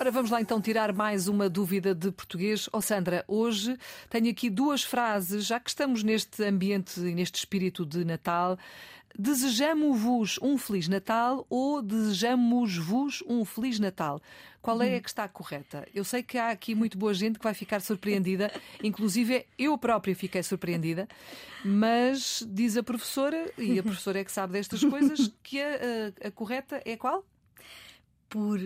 Ora, vamos lá então tirar mais uma dúvida de português. Oh Sandra, hoje tenho aqui duas frases, já que estamos neste ambiente e neste espírito de Natal. Desejamos-vos um Feliz Natal ou desejamos-vos um Feliz Natal? Qual é a que está correta? Eu sei que há aqui muito boa gente que vai ficar surpreendida, inclusive eu própria fiquei surpreendida, mas diz a professora, e a professora é que sabe destas coisas, que a, a, a correta é qual? Por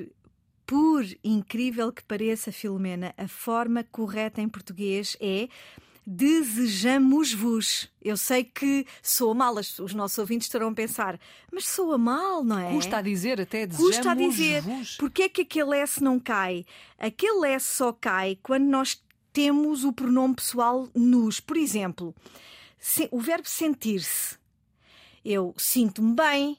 por incrível que pareça, Filomena, a forma correta em português é desejamos-vos. Eu sei que soa mal, os nossos ouvintes estarão a pensar, mas soa mal, não é? Custa a dizer até desejamos-vos. Custa a dizer. Porquê é que aquele S não cai? Aquele S só cai quando nós temos o pronome pessoal nos. Por exemplo, o verbo sentir-se. Eu sinto-me bem,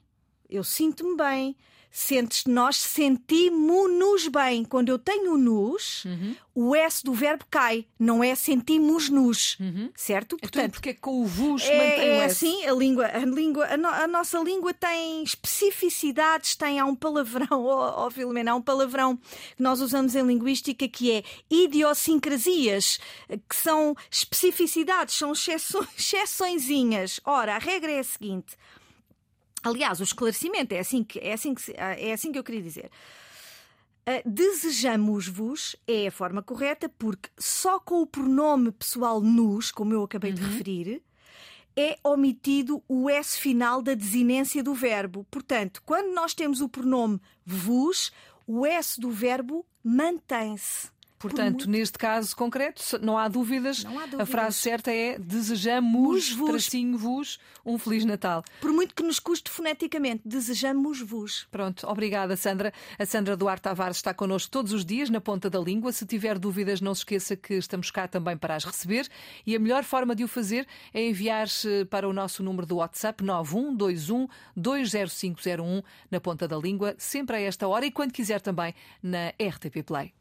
eu sinto-me bem sentes, nós sentimos-nos bem. Quando eu tenho nos, uhum. o S do verbo cai, não é sentimos-nos, uhum. certo? Então, Portanto, porque é com o vos é, mantém é o S? assim, a língua, a língua, a, no, a, nossa língua tem especificidades, tem há um palavrão, ó oh, oh, Filomena, há um palavrão que nós usamos em linguística que é idiosincrasias, que são especificidades, são exceções, exceçõezinhas. Ora, a regra é a seguinte. Aliás, o esclarecimento é assim que, é assim que, é assim que eu queria dizer. Uh, Desejamos-vos é a forma correta porque só com o pronome pessoal nos, como eu acabei uhum. de referir, é omitido o S final da desinência do verbo. Portanto, quando nós temos o pronome vos, o S do verbo mantém-se. Portanto, Por neste caso concreto, não há, dúvidas, não há dúvidas. A frase certa é desejamos-vos vos um Feliz Natal. Por muito que nos custe foneticamente, desejamos-vos. Pronto, obrigada, Sandra. A Sandra Duarte Tavares está connosco todos os dias na ponta da língua. Se tiver dúvidas, não se esqueça que estamos cá também para as receber. E a melhor forma de o fazer é enviar-se para o nosso número do WhatsApp 9121 20501 na ponta da língua, sempre a esta hora e quando quiser também na RTP Play.